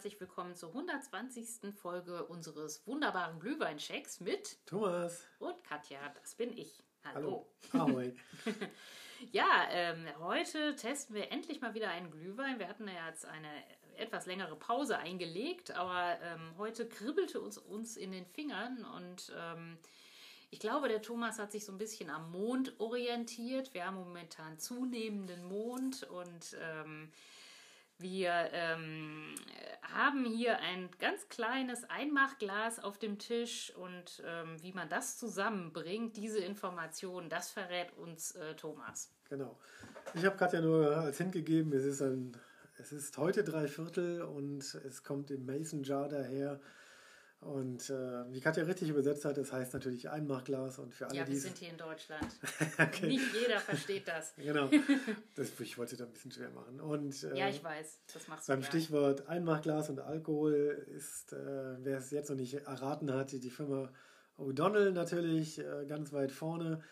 Herzlich willkommen zur 120. Folge unseres wunderbaren Glühweinchecks mit Thomas und Katja. Das bin ich. Hallo. Hallo. Ahoi. ja, ähm, heute testen wir endlich mal wieder einen Glühwein. Wir hatten ja jetzt eine etwas längere Pause eingelegt, aber ähm, heute kribbelte uns uns in den Fingern und ähm, ich glaube, der Thomas hat sich so ein bisschen am Mond orientiert. Wir haben momentan zunehmenden Mond und ähm, wir ähm, haben hier ein ganz kleines Einmachglas auf dem Tisch und ähm, wie man das zusammenbringt, diese Informationen, das verrät uns äh, Thomas. Genau. Ich habe gerade ja nur als Hint gegeben, es ist, ein, es ist heute drei Viertel und es kommt im Mason Jar daher. Und äh, wie Katja richtig übersetzt hat, das heißt natürlich Einmachglas und für alle, Ja, wir die sind hier in Deutschland. okay. Nicht jeder versteht das. genau. Das, ich wollte da ein bisschen schwer machen. Und, äh, ja, ich weiß. Das machst du Beim. Stichwort Einmachglas und Alkohol ist, äh, wer es jetzt noch nicht erraten hat, die Firma O'Donnell natürlich äh, ganz weit vorne.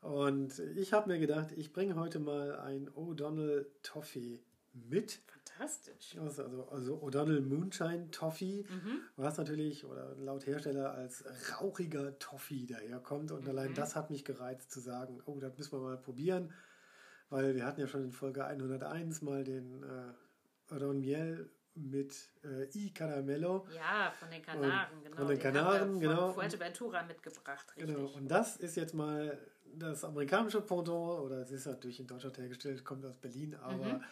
Und ich habe mir gedacht, ich bringe heute mal ein O'Donnell Toffee mit. Fantastisch. Also, also O'Donnell Moonshine Toffee, mhm. was natürlich oder laut Hersteller als rauchiger Toffee daherkommt. Und mhm. allein das hat mich gereizt zu sagen, oh, das müssen wir mal probieren. Weil wir hatten ja schon in Folge 101 mal den äh, Ron Miel mit äh, I Caramello. Ja, von den Kanaren, und genau. Von den, den Kanaren, von genau. Fuerteventura mitgebracht, richtig. Genau, und das ist jetzt mal das amerikanische Pendant, oder es ist natürlich in Deutschland hergestellt, kommt aus Berlin, aber mhm.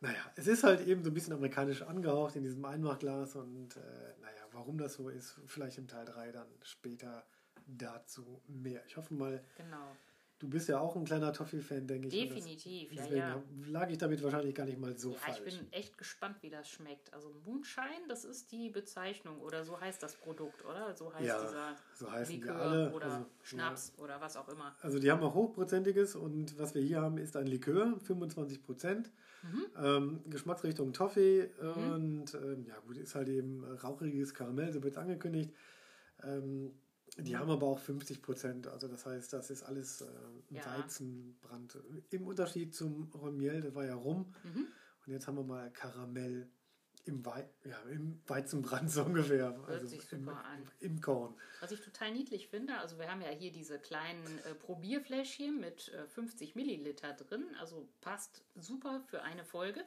Naja, es ist halt eben so ein bisschen amerikanisch angehaucht in diesem Einmachglas und äh, naja, warum das so ist, vielleicht im Teil 3 dann später dazu mehr. Ich hoffe mal, genau. Du bist ja auch ein kleiner Toffee-Fan, denke ich. Definitiv, das, ja, ja. lag ich damit wahrscheinlich gar nicht mal so ja, falsch. Ich bin echt gespannt, wie das schmeckt. Also Moonshine, das ist die Bezeichnung oder so heißt das Produkt, oder? So heißt ja, dieser so heißen Likör alle. oder also, Schnaps ja. oder was auch immer. Also die haben auch hochprozentiges und was wir hier haben, ist ein Likör, 25 Prozent. Mhm. Ähm, Geschmacksrichtung Toffee mhm. und ähm, ja gut, ist halt eben rauchiges Karamell, so wird es angekündigt. Ähm, die haben aber auch 50 Prozent, also das heißt, das ist alles äh, ja. Weizenbrand. Im Unterschied zum Romiel, das war ja Rum. Mhm. Und jetzt haben wir mal Karamell im, Wei ja, im Weizenbrand so ungefähr. Hört also sich super im, an. Im Korn. Was ich total niedlich finde, also wir haben ja hier diese kleinen äh, Probierfläschchen mit äh, 50 Milliliter drin, also passt super für eine Folge.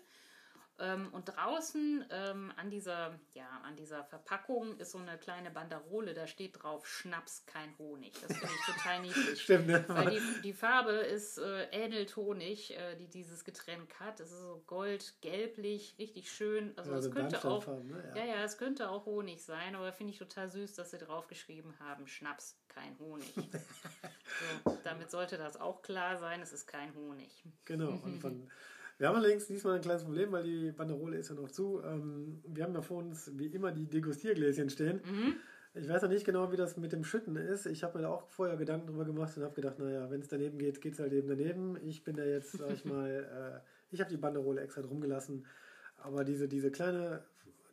Ähm, und draußen ähm, an, dieser, ja, an dieser Verpackung ist so eine kleine Banderole, da steht drauf Schnaps, kein Honig. Das finde ich total niedlich. Stimmt, ne? Weil die, die Farbe ist äh, ähnelt Honig, äh, die dieses Getränk hat. Es ist so gold-gelblich, richtig schön. Also, also es könnte auch, ne? ja. ja, ja, es könnte auch Honig sein, aber finde ich total süß, dass sie draufgeschrieben haben, Schnaps, kein Honig. so, damit sollte das auch klar sein, es ist kein Honig. Genau, und von wir haben allerdings diesmal ein kleines Problem, weil die Banderole ist ja noch zu. Ähm, wir haben ja vor uns wie immer die Degustiergläschen stehen. Mhm. Ich weiß ja nicht genau, wie das mit dem Schütten ist. Ich habe mir da auch vorher Gedanken drüber gemacht und habe gedacht, naja, wenn es daneben geht, geht es halt eben daneben. Ich bin da jetzt, sag ich mal, äh, ich habe die Banderole extra drum gelassen. Aber diese, diese kleine,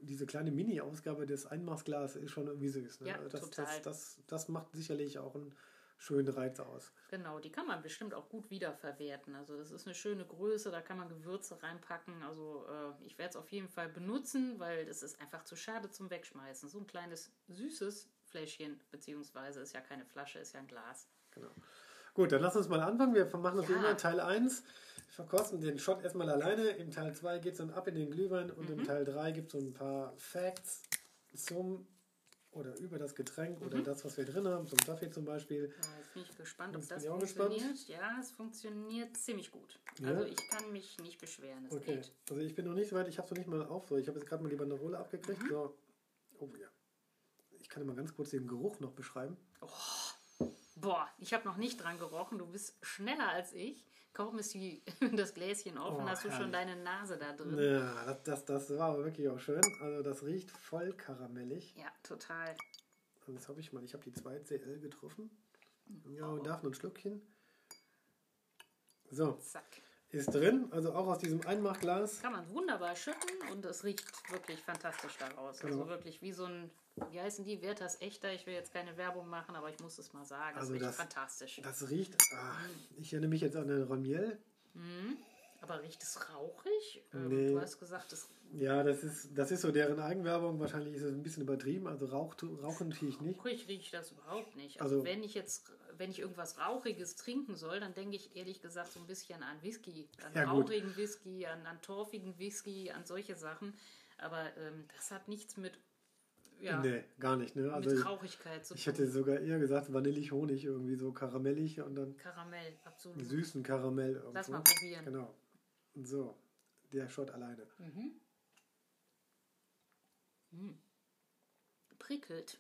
diese kleine Mini-Ausgabe des Einmachsglas ist schon irgendwie süß. Ne? Ja, das, total. Das, das, das macht sicherlich auch einen schönen Reiz aus. Genau, die kann man bestimmt auch gut wiederverwerten. Also das ist eine schöne Größe, da kann man Gewürze reinpacken. Also äh, ich werde es auf jeden Fall benutzen, weil es ist einfach zu schade zum Wegschmeißen. So ein kleines süßes Fläschchen, beziehungsweise ist ja keine Flasche, ist ja ein Glas. Genau. Gut, dann lass uns mal anfangen. Wir machen das Ja. immer Teil 1. Wir verkosten den Shot erstmal alleine. Im Teil 2 geht es dann ab in den Glühwein und Mhm. im Teil 3 gibt es so ein paar Facts zum oder über das Getränk oder Mhm. das, was wir drin haben, zum Kaffee zum Beispiel. Ja, jetzt bin ich gespannt, ob das funktioniert. Ja, es funktioniert ziemlich gut. Ja? Also ich kann mich nicht beschweren. Es Okay, geht. also ich bin noch nicht so weit, ich habe es noch nicht mal auf. So, ich habe jetzt gerade mal die Banderole abgekriegt. Mhm. So. Oh ja. Ich kann mal ganz kurz den Geruch noch beschreiben. Boah, ich habe noch nicht dran gerochen. Du bist schneller als ich. Kaum ist die, das Gläschen offen, Oh, hast du schon deine Nase da drin. Ja, das, das, das war aber wirklich auch schön. Also das riecht voll karamellig. Ja, total. Und jetzt habe ich mal, ich habe die 2 CL getroffen. Ja, Oh. und darf noch ein Schluckchen. So, Zack. Ist drin, also auch aus diesem Einmachglas. Kann man wunderbar schütten und es riecht wirklich fantastisch daraus. Also Genau. wirklich wie so ein, wie heißen die, Werthers Echter. Ich will jetzt keine Werbung machen, aber ich muss es mal sagen. Es Also riecht das- fantastisch. Das riecht, ah, ich erinnere mich jetzt an den Ramiel. Mhm. Aber riecht es rauchig? Ähm, Nee. Du hast gesagt, es Ja, das ist, das ist so deren Eigenwerbung. Wahrscheinlich ist es ein bisschen übertrieben. Also Rauch, rauchen tue ich nicht. Rauchig rieche ich das überhaupt nicht. Also, also, wenn ich jetzt, wenn ich irgendwas Rauchiges trinken soll, dann denke ich ehrlich gesagt so ein bisschen an Whisky. An ja, rauchigen gut. Whisky, an, an torfigen Whisky, an solche Sachen. Aber ähm, das hat nichts mit ja, nee, gar nicht. Ne? Also mit Traurigkeit zu Ich hätte sogar eher gesagt vanillig, Honig, irgendwie so karamellig und dann. Karamell, absolut. Süßen Karamell. Irgendwo. Lass mal probieren. Genau. So, der Shot alleine. Mhm. Mhm. Prickelt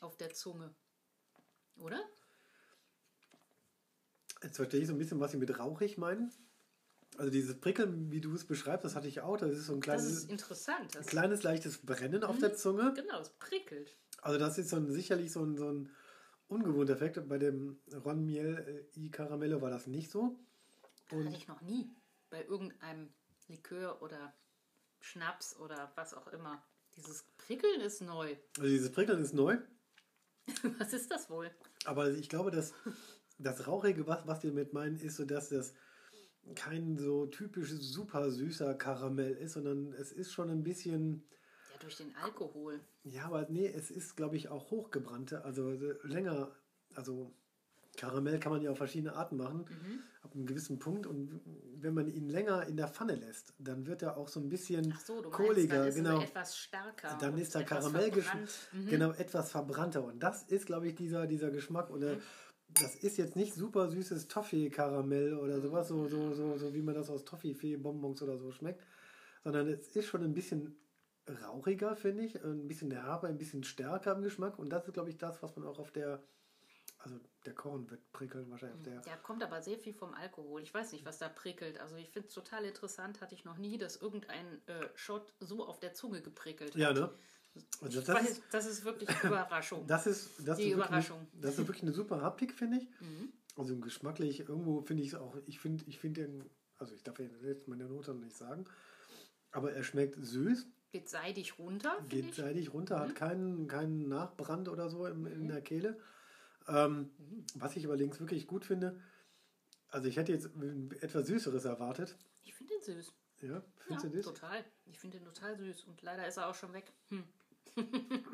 auf der Zunge. Oder? Jetzt verstehe ich so ein bisschen, was Sie mit rauchig meinen. Also dieses Prickeln, wie du es beschreibst, das hatte ich auch. Das ist so ein kleines, das ist interessant. Das kleines leichtes Brennen auf der mhm. Zunge. Genau, es prickelt. Also das ist so ein, sicherlich so ein, so ein ungewohnter Effekt. Bei dem Ron Miel äh, i Caramello war das nicht so. Und hatte ich noch nie. Bei irgendeinem Likör oder Schnaps oder was auch immer. Dieses Prickeln ist neu. Also dieses Prickeln ist neu. was ist das wohl? Aber ich glaube, dass das Rauchige, was, was wir mit meinen, ist so, dass das kein so typisch super süßer Karamell ist, sondern es ist schon ein bisschen. Ja, durch den Alkohol. Ja, aber nee, es ist, glaube ich, auch hochgebrannte, also länger, also Karamell kann man ja auf verschiedene Arten machen, mhm. ab einem gewissen Punkt. Und wenn man ihn länger in der Pfanne lässt, dann wird er auch so ein bisschen so, kohliger. Meinst, genau. etwas stärker. Dann ist der Karamell mhm. genau etwas verbrannter. Und das ist, glaube ich, dieser, dieser Geschmack. Und mhm das ist jetzt nicht super süßes Toffee-Karamell oder sowas, so, so, so, so wie man das aus Toffee-Bonbons oder so schmeckt, sondern es ist schon ein bisschen rauchiger, finde ich, ein bisschen herber, ein bisschen stärker im Geschmack und das ist, glaube ich, das, was man auch auf der, also der Korn wird prickeln wahrscheinlich. Der, der kommt aber sehr viel vom Alkohol. Ich weiß nicht, was da prickelt. Also ich finde es total interessant, hatte ich noch nie, dass irgendein äh, Shot so auf der Zunge geprickelt hat. Ja, ne? Also das, ist, das ist wirklich Überraschung. Das ist, das Die ist Überraschung. Eine, das ist wirklich eine super Haptik, finde ich. Mhm. Also geschmacklich, irgendwo finde ich es auch, ich finde ich find den, also ich darf jetzt meine Note nicht sagen, aber er schmeckt süß. Geht seidig runter. Geht ich. seidig runter, mhm. hat keinen, keinen Nachbrand oder so in mhm. der Kehle. Ähm, was ich allerdings wirklich gut finde, also ich hätte jetzt etwas Süßeres erwartet. Ich finde ihn süß. Ja, findest ja, du das? Total. Ich finde ihn total süß und leider ist er auch schon weg. Hm.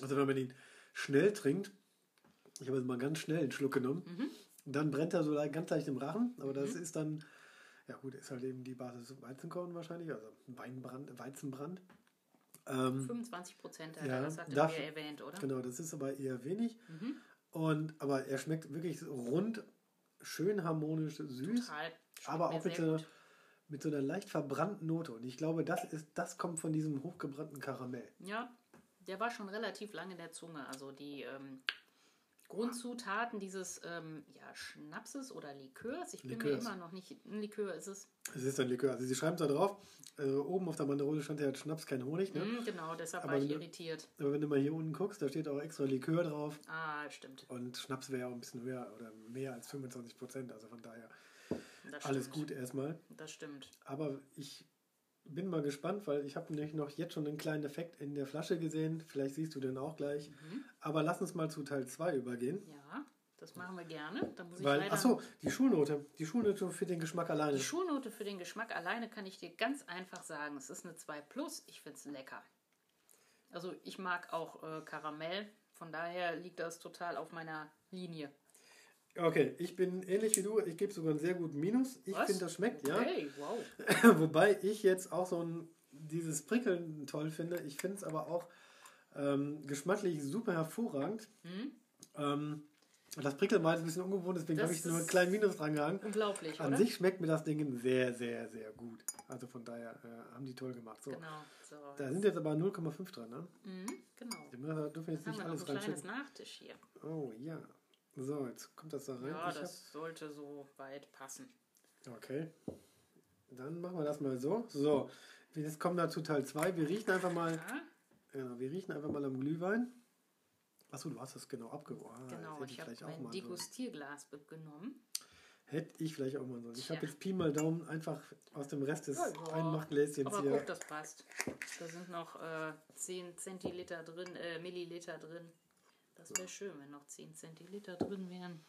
also wenn man ihn schnell trinkt, ich habe jetzt mal ganz schnell einen Schluck genommen, mhm. dann brennt er so ganz leicht im Rachen, aber das mhm. ist dann, ja gut, ist halt eben die Basis Weizenkorn wahrscheinlich, also Weinbrand, Weizenbrand. Ähm, 25 Prozent, ja, das hatten wir erwähnt, oder? Genau, das ist aber eher wenig. Mhm. Und, aber er schmeckt wirklich rund, schön harmonisch, süß. Total. aber auch mit so, mit so einer leicht verbrannten Note. Und ich glaube, das, ist, das kommt von diesem hochgebrannten Karamell. Ja, der war schon relativ lang in der Zunge. Also die ähm, Grundzutaten dieses ähm, ja, Schnapses oder Likörs, ich bin Likörs. mir immer noch nicht, ein Likör ist es. Es ist ein Likör. Also sie schreiben es da drauf, äh, oben auf der Banderole stand ja Schnaps, kein Honig. Ne? Mm, genau, deshalb aber war ich irritiert. aber wenn du mal hier unten guckst, da steht auch extra Likör drauf. Ah, stimmt. Und Schnaps wäre ja auch ein bisschen höher oder mehr als 25 Prozent, also von daher alles gut erstmal. Das stimmt. Aber ich bin mal gespannt, weil ich habe nämlich noch jetzt schon einen kleinen Effekt in der Flasche gesehen. Vielleicht siehst du den auch gleich. Mhm. Aber lass uns mal zu Teil 2 übergehen. Ja, das machen wir gerne. Da muss weil, achso, die Schulnote. Die Schulnote für den Geschmack alleine. Die Schulnote für den Geschmack alleine kann ich dir ganz einfach sagen. Es ist eine 2 Plus. Ich finde es lecker. Also ich mag auch äh, Karamell. Von daher liegt das total auf meiner Linie. Okay, ich bin ähnlich wie du. Ich gebe sogar einen sehr guten Minus. Ich finde, das schmeckt, ja. Okay, wow. Wobei ich jetzt auch so ein, dieses Prickeln toll finde. Ich finde es aber auch ähm, geschmacklich super hervorragend. Mhm. Ähm, das Prickeln war jetzt ein bisschen ungewohnt, deswegen habe ich nur einen kleinen Minus dran gehangen. Unglaublich, An oder? sich schmeckt mir das Ding sehr, sehr, sehr gut. Also von daher äh, haben die toll gemacht. So. Genau. So. Da sind jetzt aber 0,5 dran, ne? Mhm, genau. Die dürfen jetzt nicht alles haben wir noch ein kleines Nachtisch hier. Oh ja. So, jetzt kommt das da rein. Ja, ich das hab... sollte so weit passen. Okay. Dann machen wir das mal so. So, jetzt kommen wir zu Teil 2. Wir riechen einfach mal. Ja. Ja. wir riechen einfach mal am Glühwein. Achso, du hast das genau abgewogen. Ah, genau, ich, ich habe mein Degustierglas so. genommen. Hätte ich vielleicht auch mal so. Ich habe jetzt Pi mal Daumen einfach aus dem Rest des ja, ja. Einmachgläschens hier. Aber guck, das passt. Da sind noch äh, 10 Zentiliter drin, äh, Milliliter drin. Das wäre schön, wenn noch 10 Zentiliter drin wären.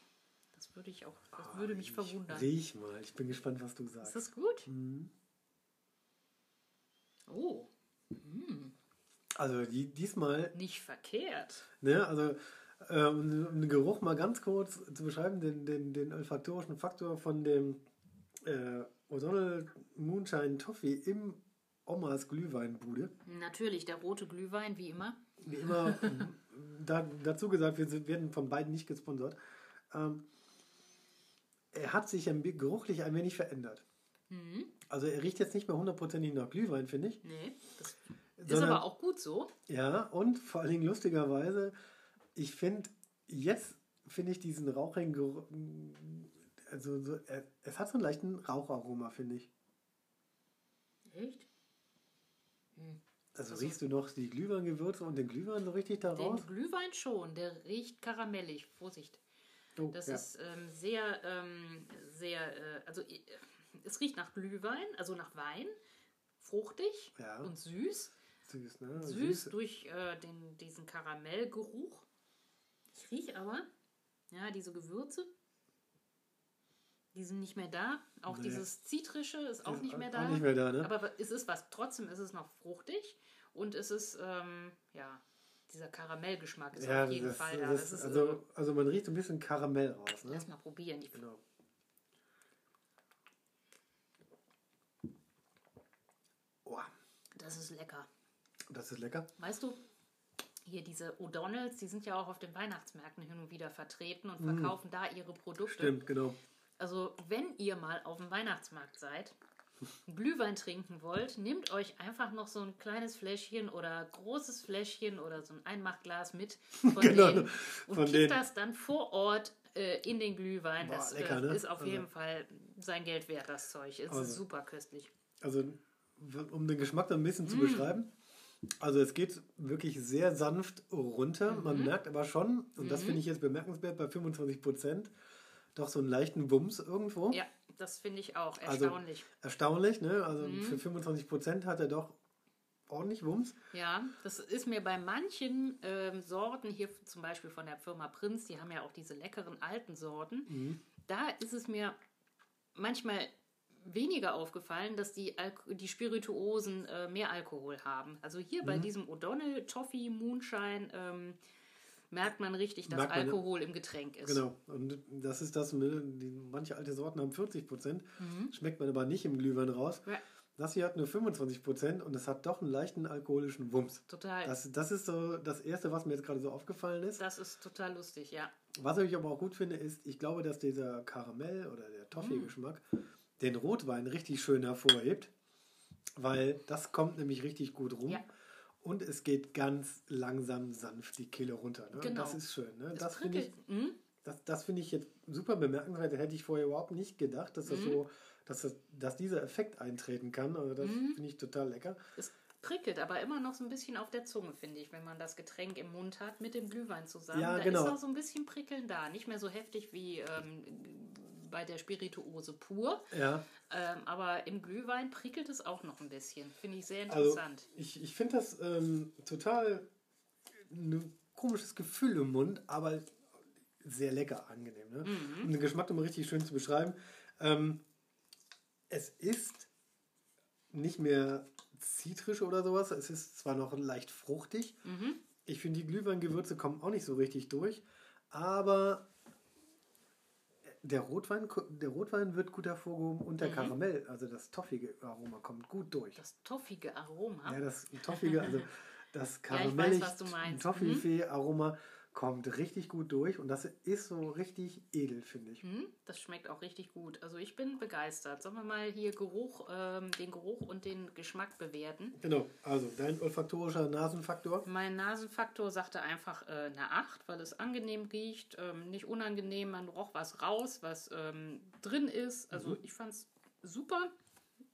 Das würde ich auch, das oh, würde mich verwundern. Riech mal, ich bin gespannt, was du sagst. Ist das gut? Mhm. Oh. Also die, diesmal, Nicht verkehrt. ne, also äh, um den Geruch mal ganz kurz zu beschreiben, den, den, den olfaktorischen Faktor von dem äh, O'Donnell Moonshine Toffee im Omas Glühweinbude. Natürlich, der rote Glühwein, wie immer. Wie immer, da, dazu gesagt, wir sind, werden von beiden nicht gesponsert. Ähm, er hat sich geruchlich ein wenig verändert. Mhm. Also er riecht jetzt nicht mehr hundertprozentig nach Glühwein, finde ich. Nee, das ist Sondern- aber auch gut so. Ja, und vor allen Dingen lustigerweise, ich finde, jetzt finde ich diesen rauchigen also so, er- es hat so einen leichten Raucharoma, finde ich. Echt? Also, Also- riechst du noch die Glühweingewürze und den Glühwein so richtig da raus? Den Glühwein schon, der riecht karamellig. Vorsicht. Oh, Das ja. ist ähm, sehr, ähm, sehr, äh, also äh, es riecht nach Glühwein, also nach Wein, fruchtig Ja. und süß. Süß, ne? Süß durch äh, den, diesen Karamellgeruch. Ich rieche aber, ja, diese Gewürze, die sind nicht mehr da. Auch Nee. dieses Zitrische ist auch Ja, nicht mehr auch da. nicht mehr da, ne? Aber es ist was, trotzdem ist es noch fruchtig und es ist, ähm, ja, dieser Karamellgeschmack ist ja, auf jeden das, Fall da. das, Das ist, also, also man riecht ein bisschen Karamell raus, äh, ne? lass mal probieren. Die, Genau. Oh, das ist lecker. Das ist lecker. Weißt du, hier diese O'Donnells, die sind ja auch auf den Weihnachtsmärkten hin und wieder vertreten und verkaufen da ihre Produkte. Mm. Stimmt, genau. Also, wenn ihr mal auf dem Weihnachtsmarkt seid, Glühwein trinken wollt, nehmt euch einfach noch so ein kleines Fläschchen oder großes Fläschchen oder so ein Einmachglas mit von Genau, denen und von denen. das dann vor Ort äh, in den Glühwein. Boah, das lecker, äh, ne? ist auf Also- jeden Fall sein Geld wert, das Zeug. Es Also. ist super köstlich. Also, um den Geschmack da ein bisschen Mm. zu beschreiben. Also, es geht wirklich sehr sanft runter. Mhm. Man merkt aber schon, und das finde ich jetzt bemerkenswert, bei 25 Prozent doch so einen leichten Wumms irgendwo. Ja, das finde ich auch Also- erstaunlich. Erstaunlich, ne? Also, Mhm. für 25 Prozent hat er doch ordentlich Wumms. Ja, das ist mir bei manchen ähm, Sorten, hier zum Beispiel von der Firma Prinz, die haben ja auch diese leckeren alten Sorten, Mhm. da ist es mir manchmal weniger aufgefallen, dass die, Alk die Spirituosen äh, mehr Alkohol haben. Also hier Mhm. bei diesem O'Donnell Toffee Moonshine ähm, merkt man richtig, dass man. Alkohol im Getränk ist. Genau. Und das ist das, ne? manche alte Sorten haben 40 Prozent, Mhm. schmeckt man aber nicht im Glühwein raus. Ja, Das hier hat nur 25 Prozent und es hat doch einen leichten alkoholischen Wumms. total. Das, Das, das ist so das Erste, was mir jetzt gerade so aufgefallen ist. ist total lustig, ja. Was ich aber auch gut finde, ist, ich glaube, dass dieser Karamell oder der Toffee-Geschmack den Rotwein richtig schön hervorhebt, weil das kommt nämlich richtig gut rum. Ja. Und es geht ganz langsam sanft die Kehle runter. Ne? Genau. Das ist schön. Ne? Das finde ich. Mhm. das, das finde ich jetzt super bemerkenswert. Hätte ich vorher überhaupt nicht gedacht, dass, Mhm. das so, dass, das, dass dieser Effekt eintreten kann. Also das Mhm. finde ich total lecker. Es prickelt aber immer noch so ein bisschen auf der Zunge, finde ich, wenn man das Getränk im Mund hat mit dem Glühwein zusammen. Ja, da genau. ist auch so ein bisschen Prickeln da. Nicht mehr so heftig wie ähm, bei der Spirituose pur. Ja, Ähm, aber im Glühwein prickelt es auch noch ein bisschen. Finde ich sehr also interessant. ich, ich finde das ähm, total ein komisches Gefühl im Mund, aber sehr lecker, angenehm. Ne? Mhm. Um den Geschmack nochmal richtig schön zu beschreiben. Ähm, es ist nicht mehr zitrisch oder sowas. Es ist zwar noch leicht fruchtig. Mhm. Ich finde, die Glühweingewürze kommen auch nicht so richtig durch. Aber der Rotwein, der Rotwein wird gut hervorgehoben und der Mhm. Karamell, also das toffige Aroma, kommt gut durch. Das toffige Aroma. Ja, das toffige, also das Ja, ich karamellig kommt richtig gut durch und das ist so richtig edel, finde ich. Hm, das schmeckt auch richtig gut. Also ich bin begeistert. Sollen wir mal hier Geruch, ähm, den Geruch und den Geschmack bewerten? Genau, also dein olfaktorischer Nasenfaktor. Mein Nasenfaktor sagte einfach äh, eine 8, weil es angenehm riecht, ähm, nicht unangenehm, man roch was raus, was ähm, drin ist. Also Mhm. ich fand es super,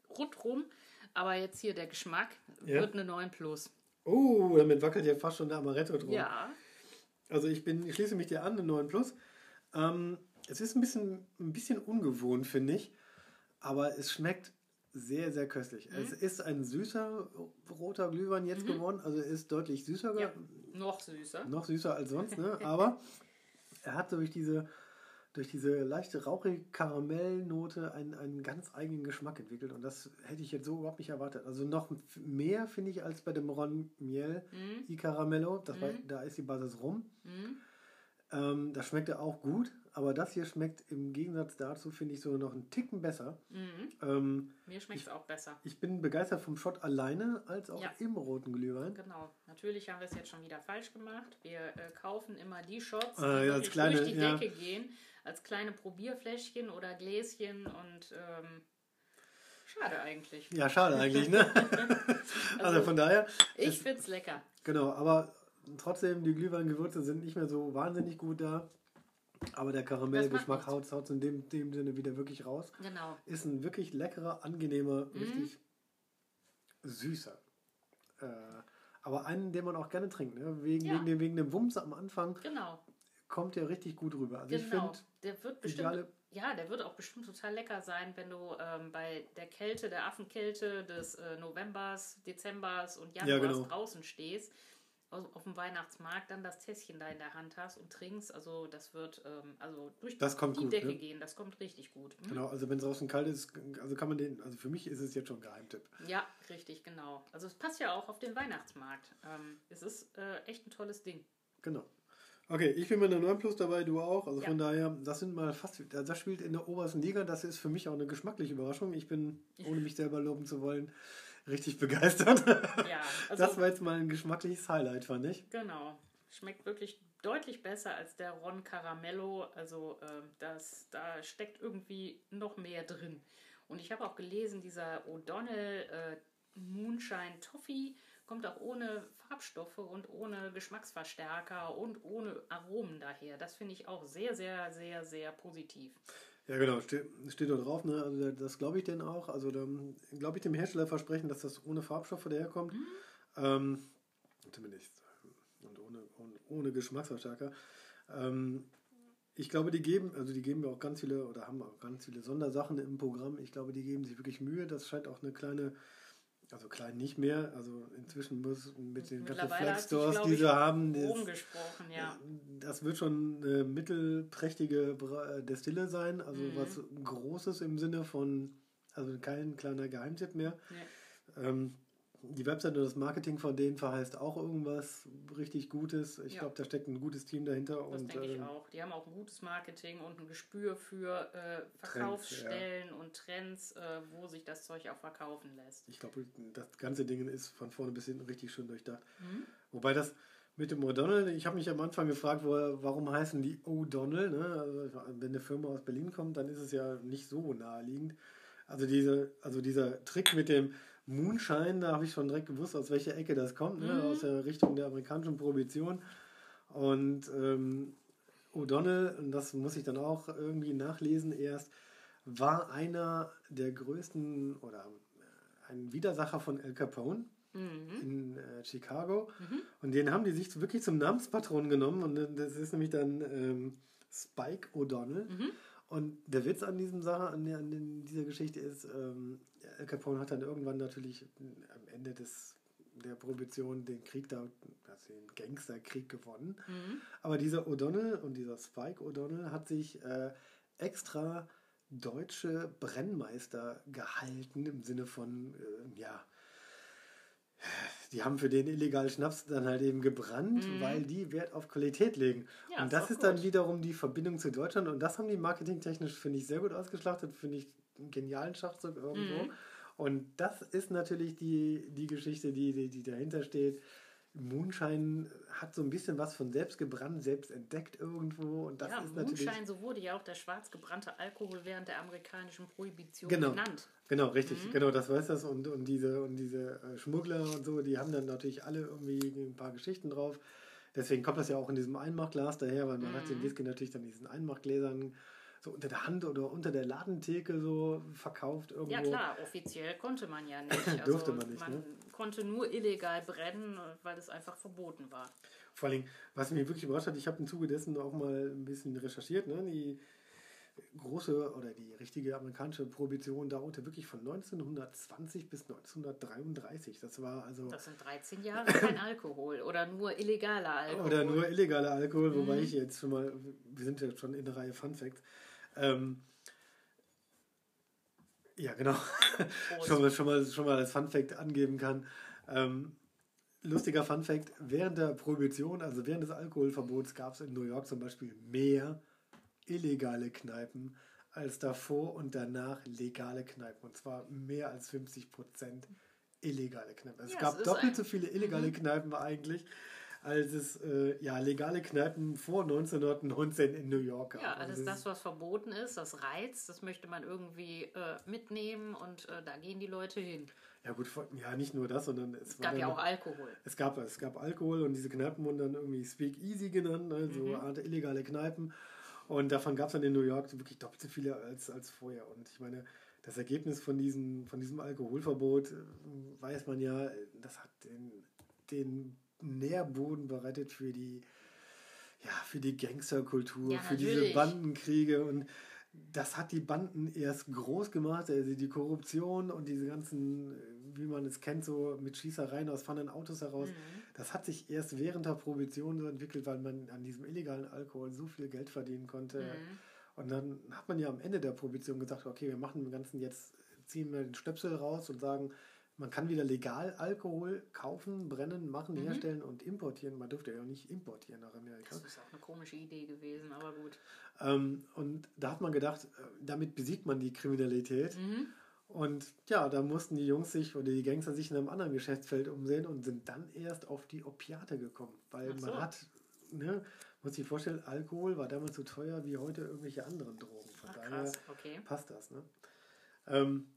rundrum. Aber jetzt hier der Geschmack Ja. wird eine 9 plus. Oh, damit wackelt ja fast schon der Amaretto drum. Ja, Also ich bin, ich schließe mich dir an, eine 9 Plus. Ähm, es ist ein bisschen, ein bisschen ungewohnt, finde ich. Aber es schmeckt sehr, sehr köstlich. Mhm. Es ist ein süßer roter Glühwein jetzt geworden. Also er ist deutlich süßer, ja, noch süßer. noch süßer als sonst. Ne? Aber er hat durch diese durch diese leichte rauchige Karamellnote einen, einen ganz eigenen Geschmack entwickelt. Und das hätte ich jetzt so überhaupt nicht erwartet. Also noch mehr, finde ich, als bei dem Ron Miel mm. i Caramello. Das mm. war, da ist die Basis rum. Mm. Ähm, das schmeckte auch gut, aber das hier schmeckt im Gegensatz dazu, finde ich, sogar noch einen Ticken besser. Mhm. Ähm, Mir schmeckt es auch besser. Ich bin begeistert vom Shot alleine als auch ja. im roten Glühwein. Genau. Natürlich haben wir es jetzt schon wieder falsch gemacht. Wir äh, kaufen immer die Shots, die äh, ja, kleine, durch die ja. Decke gehen, als kleine Probierfläschchen oder Gläschen und ähm, Schade eigentlich. Ja, schade eigentlich, ne? also, also, von daher. Ich finde es lecker. Genau, aber trotzdem, die Glühweingewürze sind nicht mehr so wahnsinnig gut da. Aber der Karamellgeschmack haut es in dem, dem Sinne wieder wirklich raus. Genau. Ist ein wirklich leckerer, angenehmer, mhm. richtig süßer. Äh, aber einen, den man auch gerne trinkt, ne? wegen, ja. wegen, dem, wegen dem Wumms am Anfang. Genau. Kommt der richtig gut rüber. Also genau. ich finde, der wird bestimmt. Ja, der wird auch bestimmt total lecker sein, wenn du ähm, bei der Kälte, der Affenkälte des äh, Novembers, Dezembers und Januars ja, genau. draußen stehst auf dem Weihnachtsmarkt dann das Tässchen da in der Hand hast und trinkst. Also das wird ähm, also durch das die gut, Decke ne? gehen. Das kommt richtig gut. Hm? Genau, also wenn es draußen kalt ist, also kann man den, also für mich ist es jetzt schon ein Geheimtipp. Ja, richtig, genau. Also es passt ja auch auf den Weihnachtsmarkt. Ähm, es ist äh, echt ein tolles Ding. Genau. Okay, ich bin mit der 9 Plus dabei, du auch. Also ja. von daher, das sind mal fast, das spielt in der obersten Liga. Das ist für mich auch eine geschmackliche Überraschung. Ich bin, ohne mich selber loben zu wollen, richtig begeistert. Ja, also das war jetzt mal ein geschmackliches Highlight, fand ich. Genau. Schmeckt wirklich deutlich besser als der Ron Caramello. Also äh, das, da steckt irgendwie noch mehr drin. Und ich habe auch gelesen, dieser O'Donnell äh, Moonshine Toffee kommt auch ohne Farbstoffe und ohne Geschmacksverstärker und ohne Aromen daher. Das finde ich auch sehr, sehr, sehr, sehr positiv. Ja, genau, steht, steht da drauf, ne? Also das glaube ich denn auch. Also glaube ich dem Hersteller versprechen, dass das ohne Farbstoffe daherkommt. Mhm. Ähm, zumindest. Und ohne, ohne, ohne Geschmacksverstärker. Ähm, ich glaube, die geben, also die geben auch ganz viele oder haben auch ganz viele Sondersachen im Programm. Ich glaube, die geben sich wirklich Mühe. Das scheint auch eine kleine also klein nicht mehr, also inzwischen muss mit den ganzen Flex Stores, die sie haben, das, ja. das wird schon eine mittelprächtige Destille sein, also mhm. was Großes im Sinne von, also kein kleiner Geheimtipp mehr. Ja. Ähm, die Webseite und das Marketing von denen verheißt auch irgendwas richtig Gutes. Ich ja. glaube, da steckt ein gutes Team dahinter. Das und, denke ich ähm, auch. Die haben auch ein gutes Marketing und ein Gespür für äh, Verkaufsstellen Trends, ja. und Trends, äh, wo sich das Zeug auch verkaufen lässt. Ich glaube, das ganze Ding ist von vorne bis hinten richtig schön durchdacht. Mhm. Wobei das mit dem O'Donnell, ich habe mich am Anfang gefragt, wo, warum heißen die O'Donnell? Ne? Also, wenn eine Firma aus Berlin kommt, dann ist es ja nicht so naheliegend. Also, diese, also dieser Trick mit dem Moonshine, da habe ich schon direkt gewusst, aus welcher Ecke das kommt, ne? mhm. aus der Richtung der amerikanischen Prohibition. Und ähm, O'Donnell, und das muss ich dann auch irgendwie nachlesen erst, war einer der größten oder äh, ein Widersacher von Al Capone mhm. in äh, Chicago. Mhm. Und den haben die sich wirklich zum Namenspatron genommen. Und das ist nämlich dann ähm, Spike O'Donnell. Mhm. Und der Witz an diesem Sache, an, der, an dieser Geschichte ist, ähm, Al Capone hat dann irgendwann natürlich am Ende des, der Prohibition den Krieg da, also den Gangsterkrieg gewonnen. Mhm. Aber dieser O'Donnell und dieser Spike O'Donnell hat sich äh, extra deutsche Brennmeister gehalten im Sinne von, äh, ja, die haben für den illegalen Schnaps dann halt eben gebrannt, mhm. weil die Wert auf Qualität legen. Ja, und das ist, ist dann wiederum die Verbindung zu Deutschland und das haben die marketingtechnisch, finde ich, sehr gut ausgeschlachtet, finde ich einen genialen Schachzug irgendwo. Mhm. Und das ist natürlich die, die Geschichte, die, die, die dahinter steht. Moonshine hat so ein bisschen was von selbst gebrannt, selbst entdeckt irgendwo. Und das ja, ist Moonshine, natürlich, so wurde ja auch der schwarz gebrannte Alkohol während der amerikanischen Prohibition genau, genannt. Genau, richtig, mhm. genau, das weiß das. Und, und diese, und diese äh, Schmuggler und so, die haben dann natürlich alle irgendwie ein paar Geschichten drauf. Deswegen kommt das ja auch in diesem Einmachglas daher, weil man mhm. hat den Whisky natürlich dann in diesen Einmachgläsern so unter der Hand oder unter der Ladentheke so verkauft irgendwo. Ja klar, offiziell konnte man ja nicht. Also Durfte man nicht. Man ne? Konnte nur illegal brennen, weil es einfach verboten war. Vor allem, was mich wirklich überrascht hat, ich habe im Zuge dessen auch mal ein bisschen recherchiert. Ne? Die große oder die richtige amerikanische Prohibition dauerte wirklich von 1920 bis 1933. Das war also. Das sind 13 Jahre kein Alkohol oder nur illegaler Alkohol. Oder nur illegaler Alkohol, mhm. wobei ich jetzt schon mal, wir sind ja schon in der Reihe Fun Facts. Ähm, ja, genau. schon, mal, schon, mal, schon mal als Fun Fact angeben kann. Ähm, lustiger Fun Fact: Während der Prohibition, also während des Alkoholverbots, gab es in New York zum Beispiel mehr illegale Kneipen als davor und danach legale Kneipen. Und zwar mehr als 50 Prozent illegale Kneipen. Also ja, es gab doppelt so viele illegale mhm. Kneipen eigentlich, als es äh, ja, legale Kneipen vor 1919 in New York gab. Ja, alles also das, was verboten ist, das reizt, das möchte man irgendwie äh, mitnehmen und äh, da gehen die Leute hin. Ja gut, ja nicht nur das, sondern es, es gab ja auch Alkohol. Es gab, es gab Alkohol und diese Kneipen wurden dann irgendwie Speak Easy genannt, ne, so mhm. Art illegale Kneipen. Und davon gab es dann in New York wirklich doppelt so viele als, als vorher. Und ich meine, das Ergebnis von, diesen, von diesem Alkoholverbot äh, weiß man ja, das hat den, den Nährboden bereitet für die, ja, für die Gangsterkultur, ja, für diese Bandenkriege und das hat die Banden erst groß gemacht, also die Korruption und diese ganzen, wie man es kennt, so mit Schießereien aus fahrenden Autos heraus, mhm. das hat sich erst während der Prohibition so entwickelt, weil man an diesem illegalen Alkohol so viel Geld verdienen konnte. Mhm. Und dann hat man ja am Ende der Prohibition gesagt, okay, wir machen dem Ganzen jetzt, ziehen wir den Stöpsel raus und sagen, man kann wieder legal Alkohol kaufen, brennen, machen, mhm. herstellen und importieren. Man dürfte ja auch nicht importieren nach Amerika. Das ist auch eine komische Idee gewesen, aber gut. Ähm, und da hat man gedacht, äh, damit besiegt man die Kriminalität. Mhm. Und ja, da mussten die Jungs sich oder die Gangster sich in einem anderen Geschäftsfeld umsehen und sind dann erst auf die Opiate gekommen. Weil so. man hat, ne, muss sich vorstellen, Alkohol war damals so teuer wie heute irgendwelche anderen Drogen. Von Ach, daher okay. passt das. Ne? Ähm,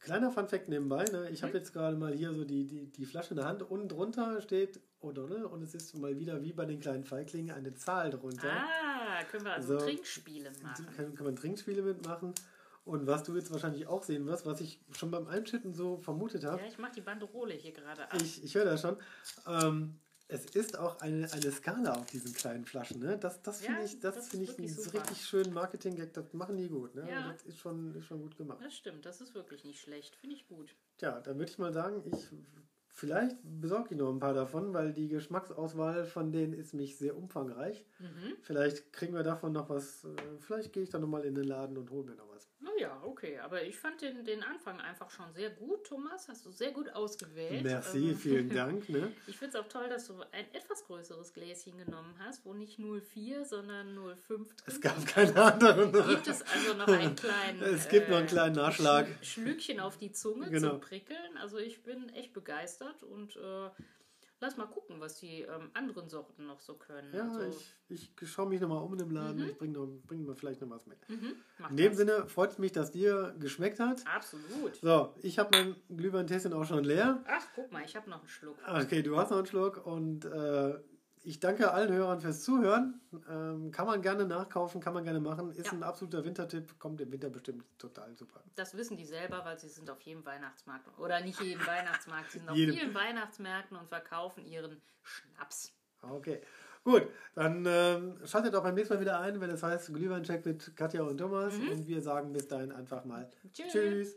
Kleiner Funfact nebenbei, ne? ich mhm. habe jetzt gerade mal hier so die, die, die Flasche in der Hand. Unten drunter steht O'Donnell und es ist mal wieder wie bei den kleinen Feiglingen eine Zahl drunter. Ah, können wir also, also Trinkspiele machen. Kann, kann man Trinkspiele mitmachen. Und was du jetzt wahrscheinlich auch sehen wirst, was ich schon beim Einschütten so vermutet habe. Ja, ich mache die Banderole hier gerade ab. Ich, ich höre das schon. Ähm, es ist auch eine, eine Skala auf diesen kleinen Flaschen. Ne? Das, das finde ja, ich, das das find ich einen super. richtig schönen Marketing-Gag. Das machen die gut. Ne? Ja. Das ist schon, ist schon gut gemacht. Das stimmt, das ist wirklich nicht schlecht. Finde ich gut. Ja, dann würde ich mal sagen, ich Vielleicht besorge ich noch ein paar davon, weil die Geschmacksauswahl von denen ist mich sehr umfangreich. Mhm. Vielleicht kriegen wir davon noch was. Äh, vielleicht gehe ich dann nochmal in den Laden und hole mir noch was. Naja, okay. Aber ich fand den, den Anfang einfach schon sehr gut, Thomas. Hast du sehr gut ausgewählt. Merci, ähm, vielen Dank. Ne? ich finde es auch toll, dass du ein etwas größeres Gläschen genommen hast, wo nicht 0,4, sondern 0,5 drin Es gab keine anderen. Gibt es also noch einen kleinen. es gibt äh, noch einen kleinen Nachschlag. Schlückchen auf die Zunge genau. zum Prickeln. Also ich bin echt begeistert begeistert und äh, lass mal gucken, was die ähm, anderen Sorten noch so können. Ja, also, ich, ich schaue mich nochmal um in dem Laden. Mhm. Ich bringe bring mir vielleicht noch was mit. Mhm, in dem das. Sinne freut es mich, dass dir geschmeckt hat. Absolut. So, ich habe mein Glühwein-Tässchen auch schon leer. Ach, guck mal, ich habe noch einen Schluck. Okay, du hast noch einen Schluck und äh, ich danke allen Hörern fürs Zuhören. Ähm, kann man gerne nachkaufen, kann man gerne machen. Ist ja. ein absoluter Wintertipp, kommt im Winter bestimmt total super. Das wissen die selber, weil sie sind auf jedem Weihnachtsmarkt. Oder nicht jedem Weihnachtsmarkt, sie sind auf vielen Weihnachtsmärkten und verkaufen ihren Schnaps. Okay. Gut, dann ähm, schaltet auch beim nächsten Mal wieder ein, wenn es heißt Glühwein-Check mit Katja und Thomas. Mhm. Und wir sagen bis dahin einfach mal Tschüss. Tschüss.